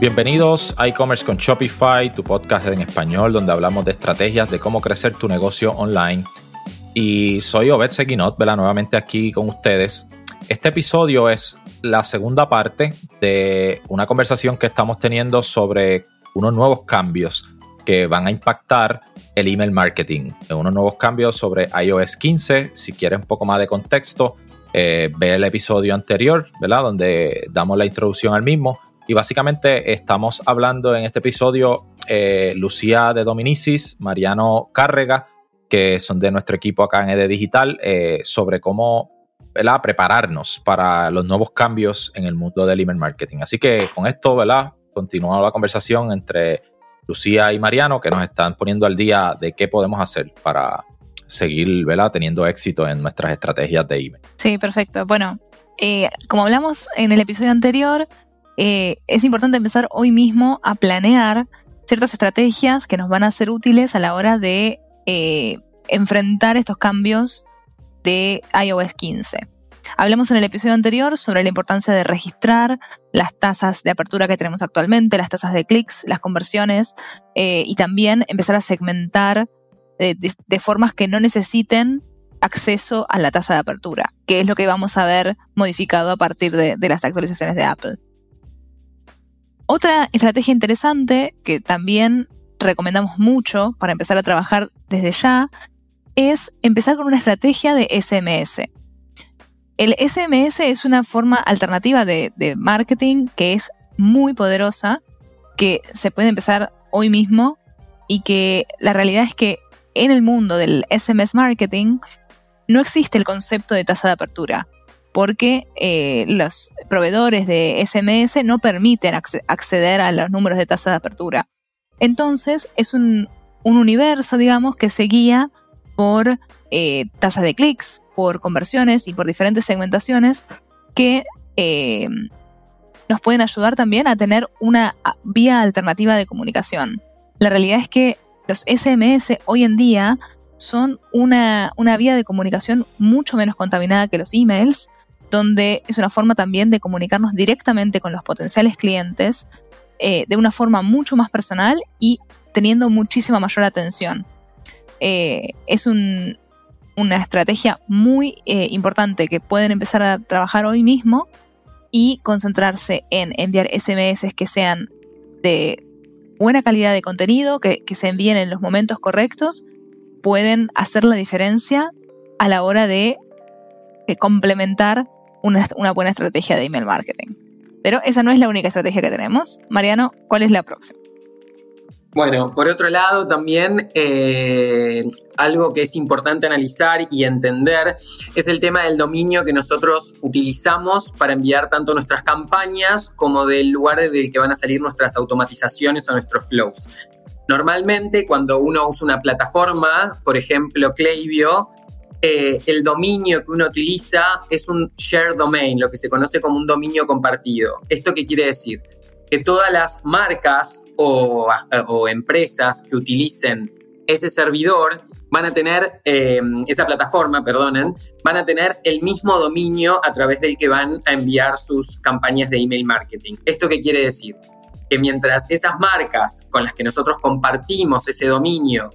Bienvenidos a e-commerce con Shopify, tu podcast en español donde hablamos de estrategias de cómo crecer tu negocio online. Y soy Obed Seguinot, ¿verdad? nuevamente aquí con ustedes. Este episodio es la segunda parte de una conversación que estamos teniendo sobre unos nuevos cambios que van a impactar el email marketing. Unos nuevos cambios sobre iOS 15. Si quieres un poco más de contexto, eh, ve el episodio anterior, ¿verdad? Donde damos la introducción al mismo. Y básicamente estamos hablando en este episodio eh, Lucía de Dominicis, Mariano Cárrega, que son de nuestro equipo acá en ED Digital, eh, sobre cómo ¿verdad? prepararnos para los nuevos cambios en el mundo del email marketing. Así que con esto, ¿verdad? Continúa la conversación entre Lucía y Mariano, que nos están poniendo al día de qué podemos hacer para seguir ¿verdad? teniendo éxito en nuestras estrategias de email. Sí, perfecto. Bueno, eh, como hablamos en el episodio anterior, eh, es importante empezar hoy mismo a planear ciertas estrategias que nos van a ser útiles a la hora de eh, enfrentar estos cambios de iOS 15. Hablamos en el episodio anterior sobre la importancia de registrar las tasas de apertura que tenemos actualmente, las tasas de clics, las conversiones y también empezar a segmentar de, formas que no necesiten acceso a la tasa de apertura, que es lo que vamos a ver modificado a partir de, las actualizaciones de Apple. Otra estrategia interesante que también recomendamos mucho para empezar a trabajar desde ya es empezar con una estrategia de SMS. El SMS es una forma alternativa de, marketing que es muy poderosa, que se puede empezar hoy mismo y que la realidad es que en el mundo del SMS marketing no existe el concepto de tasa de apertura, porque eh, los proveedores de SMS no permiten acceder a los números de tasa de apertura. Entonces es un, universo, digamos, que se guía por eh, tasas de clics, por conversiones y por diferentes segmentaciones que eh, nos pueden ayudar también a tener una vía alternativa de comunicación. La realidad es que los SMS hoy en día son una, vía de comunicación mucho menos contaminada que los emails, donde es una forma también de comunicarnos directamente con los potenciales clientes eh, de una forma mucho más personal y teniendo muchísima mayor atención. Eh, es una estrategia muy eh, importante que pueden empezar a trabajar hoy mismo y concentrarse en enviar SMS que sean de buena calidad de contenido, que, se envíen en los momentos correctos, pueden hacer la diferencia a la hora de complementar una, buena estrategia de email marketing. Pero esa no es la única estrategia que tenemos. Mariano, ¿cuál es la próxima? Bueno, por otro lado, también eh, algo que es importante analizar y entender es el tema del dominio que nosotros utilizamos para enviar tanto nuestras campañas como del lugar del que van a salir nuestras automatizaciones o nuestros flows. Normalmente, cuando uno usa una plataforma, por ejemplo, Klaviyo, eh, el dominio que uno utiliza es un share domain, lo que se conoce como un dominio compartido. ¿Esto qué quiere decir? que todas las marcas o, empresas que utilicen ese servidor van a tener, eh, esa plataforma, perdonen, van a tener el mismo dominio a través del que van a enviar sus campañas de email marketing. ¿Esto qué quiere decir? Que mientras esas marcas con las que nosotros compartimos ese dominio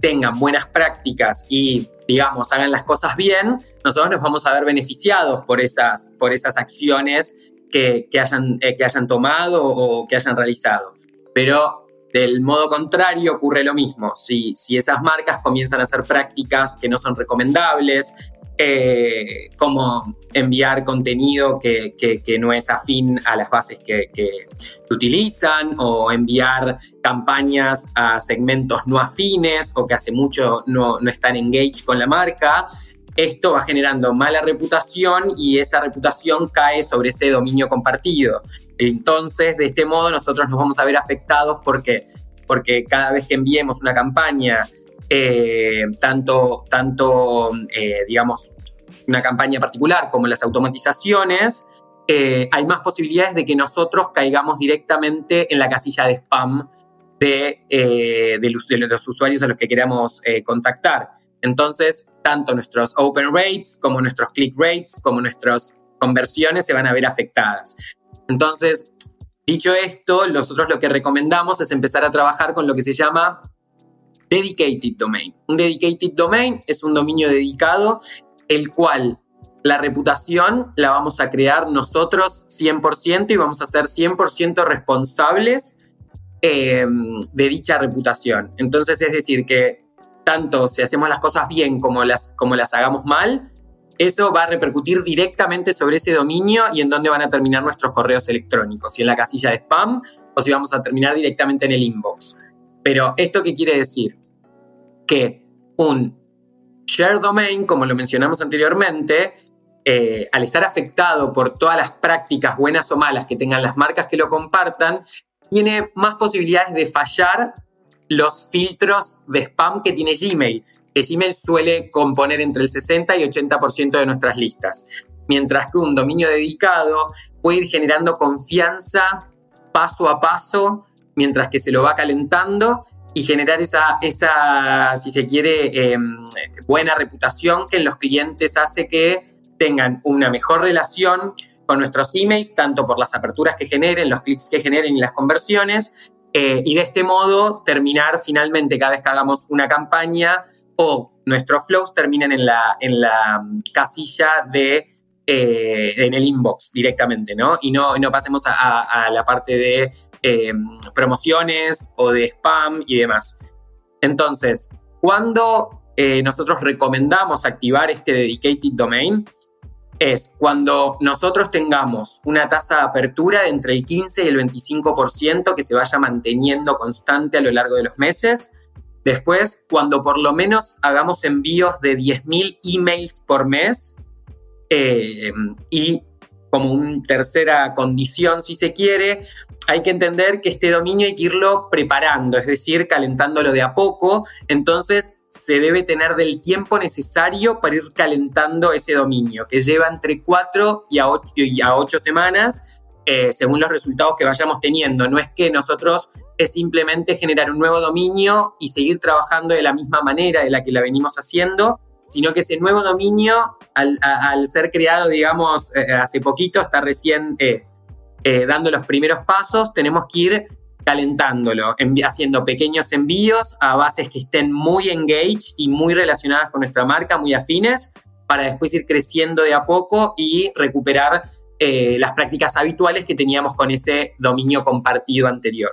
tengan buenas prácticas y digamos, hagan las cosas bien, nosotros nos vamos a ver beneficiados por esas, por esas acciones que, hayan, eh, que hayan tomado o que hayan realizado. Pero del modo contrario ocurre lo mismo. Si, si esas marcas comienzan a hacer prácticas que no son recomendables, eh, como enviar contenido que, no es afín a las bases que, que, utilizan o enviar campañas a segmentos no afines o que hace mucho no, no están engaged con la marca, esto va generando mala reputación y esa reputación cae sobre ese dominio compartido. Entonces, de este modo, nosotros nos vamos a ver afectados porque, porque cada vez que enviemos una campaña, eh, tanto, tanto eh, digamos, una campaña particular como las automatizaciones, eh, hay más posibilidades de que nosotros caigamos directamente en la casilla de spam de, los, usuarios a los que queramos contactar. Entonces, tanto nuestros open rates como nuestros click rates, como nuestras conversiones se van a ver afectadas. Entonces, Dicho esto, nosotros lo que recomendamos es empezar a trabajar con lo que se llama Dedicated Domain. Un Dedicated Domain es un dominio dedicado, el cual la reputación la vamos a crear nosotros 100% y vamos a ser 100% responsables em, de dicha reputación. Entonces, es decir, que tanto si hacemos las cosas bien como las, como las hagamos mal, eso va a repercutir directamente sobre ese dominio y en dónde van a terminar nuestros correos electrónicos, si en la casilla de spam o si vamos a terminar directamente en el inbox. Pero, ¿esto qué quiere decir? Que un share domain, como lo mencionamos anteriormente, eh, al estar afectado por todas las prácticas buenas o malas que tengan las marcas que lo compartan, tiene más posibilidades de fallar los filtros de spam que tiene Gmail, que Gmail suele componer entre el 60 y 80% de nuestras listas, mientras que un dominio dedicado puede ir generando confianza paso a paso mientras que se lo va calentando y generar esa, esa si se quiere, em, buena reputación que en los clientes hace que tengan una mejor relación con nuestros emails, tanto por las aperturas que generen, los clics que generen y las conversiones, eh, y de este modo terminar finalmente cada vez que hagamos una campaña o nuestros flows terminen en la, en la mm, casilla de eh, en el inbox directamente, ¿no? Y no, no pasemos a, la parte de eh, promociones o de spam y demás. Entonces, cuando nosotros recomendamos activar este dedicated domain, es cuando nosotros tengamos una tasa de apertura de entre el 15 y el 25% que se vaya manteniendo constante a lo largo de los meses. Después, cuando por lo menos hagamos envíos de 10.000 emails por mes eh, y como una tercera condición, si se quiere, hay que entender que este dominio hay que irlo preparando, es decir, calentándolo de a poco. Entonces, se debe tener del tiempo necesario para ir calentando ese dominio, que lleva entre 4 y a 8, y a semanas, eh, según los resultados que vayamos teniendo. No es que nosotros es simplemente generar un nuevo dominio y seguir trabajando de la misma manera de la que la venimos haciendo, sino que ese nuevo dominio, al, ser creado, digamos, eh, hace poquito, está recién eh, dando los primeros pasos, tenemos que ir calentándolo, haciendo pequeños envíos a bases que estén muy engaged y muy relacionadas con nuestra marca, muy afines, para después ir creciendo de a poco y recuperar eh, las prácticas habituales que teníamos con ese dominio compartido anterior.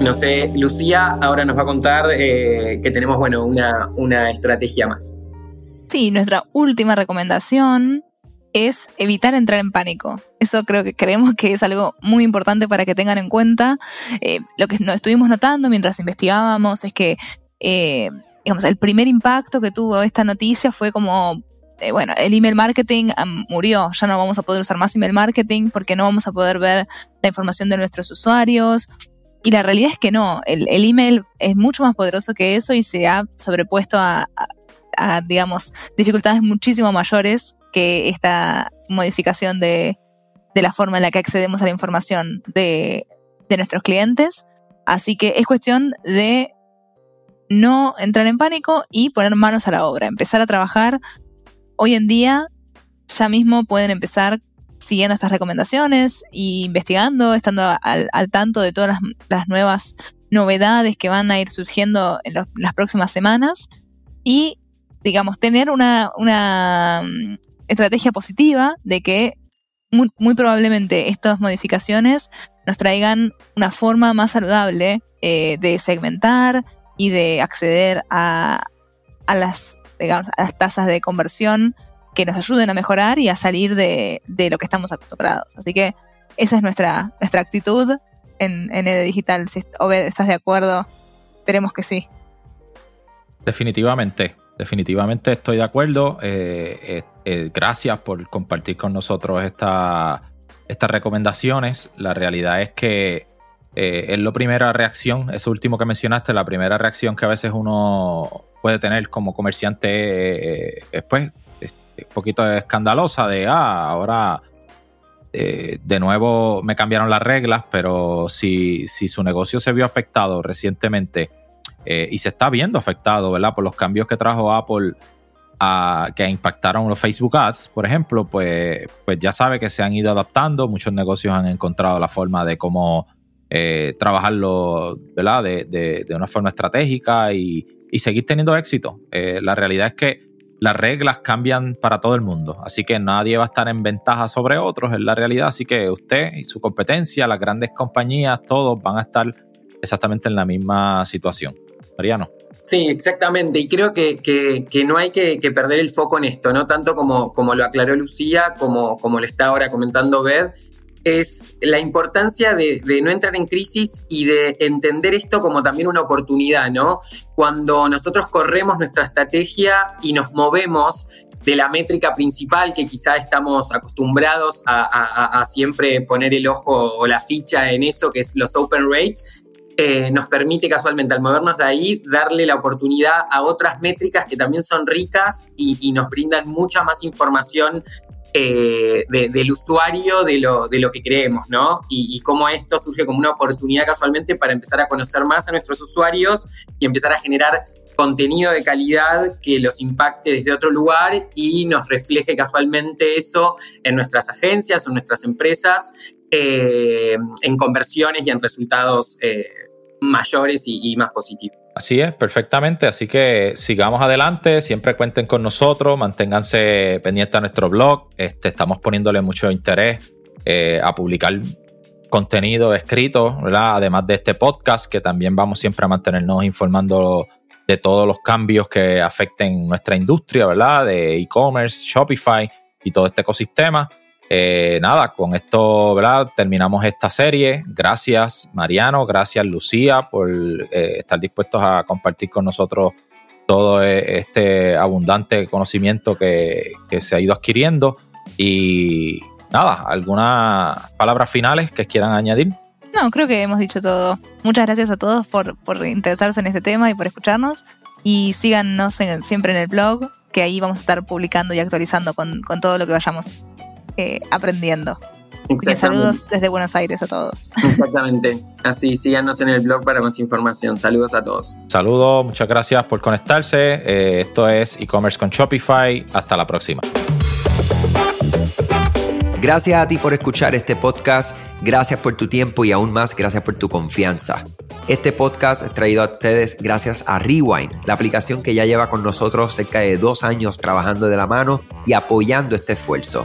No sé, Lucía ahora nos va a contar eh, que tenemos bueno, una, una estrategia más. Sí, nuestra última recomendación es evitar entrar en pánico. Eso creo que creemos que es algo muy importante para que tengan en cuenta. Eh, lo que nos estuvimos notando mientras investigábamos es que, eh, digamos, el primer impacto que tuvo esta noticia fue como, bueno, el email marketing murió, ya no vamos a poder usar más email marketing porque no vamos a poder ver la información de nuestros usuarios. Y la realidad es que no, el, email es mucho más poderoso que eso y se ha sobrepuesto a a, digamos, dificultades muchísimo mayores que esta modificación de, la forma en la que accedemos a la información de, nuestros clientes. Así que es cuestión de no entrar en pánico y poner manos a la obra, empezar a trabajar. Hoy en día ya mismo pueden empezar siguiendo estas recomendaciones e investigando, estando al, tanto de todas las, nuevas novedades que van a ir surgiendo en las próximas semanas. Y digamos, tener una, mm, estrategia positiva de que muy, probablemente estas modificaciones nos traigan una forma más saludable eh, de segmentar y de acceder a, las, a las tasas de conversión que nos ayuden a mejorar y a salir de, lo que estamos acostumbrados. Así que esa es nuestra, nuestra actitud en, en ED Digital. Si estás de acuerdo, esperemos que sí. Definitivamente definitivamente estoy de acuerdo. Eh, eh, eh, gracias por compartir con nosotros estas recomendaciones. La realidad es que es la primera reacción, eso último que mencionaste, la primera reacción que a veces uno puede tener como comerciante es pues un poquito escandalosa de, ah, ahora de nuevo me cambiaron las reglas, pero si, si su negocio se vio afectado recientemente y se está viendo afectado, ¿verdad? Por los cambios que trajo Apple que impactaron los Facebook Ads, por ejemplo, pues, pues ya sabe que se han ido adaptando, muchos negocios han encontrado la forma de cómo eh, trabajarlo ¿verdad? De, una forma estratégica y, seguir teniendo éxito. Eh, la realidad es que las reglas cambian para todo el mundo, así que nadie va a estar en ventaja sobre otros, es la realidad, así que usted y su competencia, las grandes compañías, todos van a estar exactamente en la misma situación. Mariano. Sí, exactamente. Y creo que, no hay que, perder el foco en esto, ¿no? Tanto como, como lo aclaró Lucía, como, como lo está ahora comentando Beth, es la importancia de, no entrar en crisis y de entender esto como también una oportunidad, ¿no? Cuando nosotros corremos nuestra estrategia y nos movemos de la métrica principal que quizá estamos acostumbrados a, siempre poner el ojo o la ficha en eso, que es los open rates, eh, nos permite casualmente al movernos de ahí darle la oportunidad a otras métricas que también son ricas y, nos brindan mucha más información eh, del usuario de lo, de lo que creemos, ¿no? Y, cómo esto surge como una oportunidad casualmente para empezar a conocer más a nuestros usuarios y empezar a generar contenido de calidad que los impacte desde otro lugar y nos refleje casualmente eso en nuestras agencias o en nuestras empresas, eh, en conversiones y en resultados mayores y, más positivos. Así es, perfectamente. Así que sigamos adelante, siempre cuenten con nosotros, manténganse pendientes a nuestro blog. Este, estamos poniéndole mucho interés eh, a publicar contenido escrito, ¿verdad? Además de este podcast, que también vamos siempre a mantenernos informando de todos los cambios que afecten nuestra industria, ¿verdad? De e-commerce, Shopify y todo este ecosistema. Eh, nada, con esto ¿verdad? terminamos esta serie. Gracias Mariano, gracias Lucía por eh, estar dispuestos a compartir con nosotros todo e, este abundante conocimiento que, se ha ido adquiriendo. Y nada, ¿algunas palabras finales que quieran añadir? No, creo que hemos dicho todo. Muchas gracias a todos por, interesarse en este tema y por escucharnos. Y síganos siempre en el blog, que ahí vamos a estar publicando y actualizando con, con todo lo que vayamos eh, aprendiendo. saludos desde Buenos Aires a todos. Exactamente. Así, síganos en el blog para más información. Saludos a todos. Saludos, muchas gracias por conectarse. Eh, esto es e-commerce con Shopify. Hasta la próxima. Gracias a ti por escuchar este podcast, gracias por tu tiempo y aún más gracias por tu confianza. Este podcast es traído a ustedes gracias a Rewind, la aplicación que ya lleva con nosotros cerca de dos años trabajando de la mano y apoyando este esfuerzo.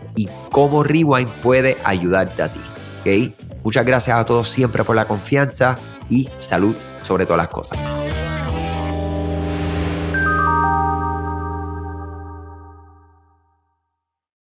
y cómo Rewind puede ayudarte a ti. ¿okay? Muchas gracias a todos siempre por la confianza y salud sobre todas las cosas.